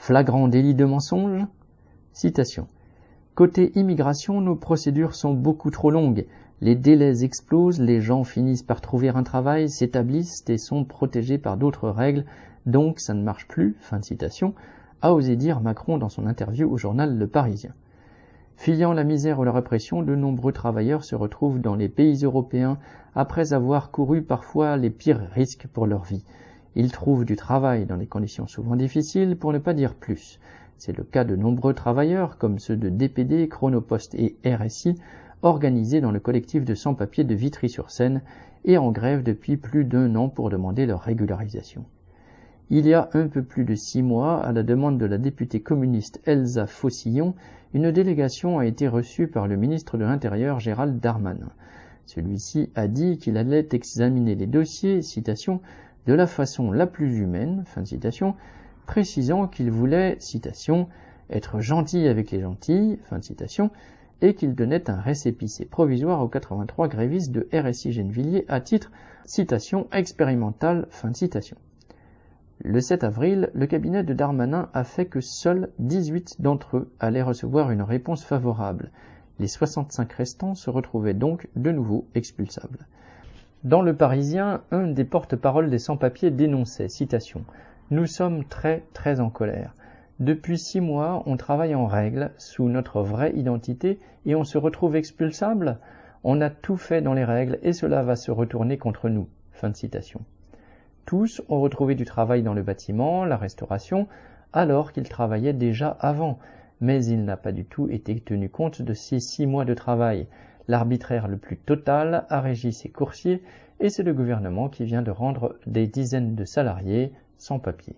Flagrant délit de mensonge Citation. Côté immigration, nos procédures sont beaucoup trop longues. Les délais explosent, les gens finissent par trouver un travail, s'établissent et sont protégés par d'autres règles, donc ça ne marche plus. Fin de citation, a osé dire Macron dans son interview au journal Le Parisien. Fuyant la misère ou la répression, de nombreux travailleurs se retrouvent dans les pays européens après avoir couru parfois les pires risques pour leur vie. Ils trouvent du travail dans des conditions souvent difficiles, pour ne pas dire plus. C'est le cas de nombreux travailleurs, comme ceux de DPD, Chronopost et RSI, organisés dans le collectif de sans-papiers de Vitry-sur-Seine et en grève depuis plus d'un an pour demander leur régularisation. Il y a un peu plus de six mois, à la demande de la députée communiste Elsa Fossillon, une délégation a été reçue par le ministre de l'Intérieur Gérald Darmanin. Celui-ci a dit qu'il allait examiner les dossiers, citation, de la façon la plus humaine, précisant qu'il voulait, être gentil avec les gentils, et qu'il donnait un récépissé provisoire aux 83 grévistes de RSI Gennevilliers à titre, citation, expérimentale. Le 7 avril, le cabinet de Darmanin a fait que seuls 18 d'entre eux allaient recevoir une réponse favorable. Les 65 restants se retrouvaient donc de nouveau expulsables. Dans le Parisien, un des porte-paroles des sans-papiers dénonçait, citation, Nous sommes très très en colère. Depuis six mois, on travaille en règle, sous notre vraie identité, et on se retrouve expulsable On a tout fait dans les règles, et cela va se retourner contre nous. Fin de citation. Tous ont retrouvé du travail dans le bâtiment, la restauration, alors qu'ils travaillaient déjà avant, mais il n'a pas du tout été tenu compte de ces six mois de travail. L'arbitraire le plus total a régi ces coursiers, et c'est le gouvernement qui vient de rendre des dizaines de salariés sans papier.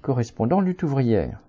Correspondant lutte ouvrière.